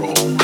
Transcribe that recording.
control.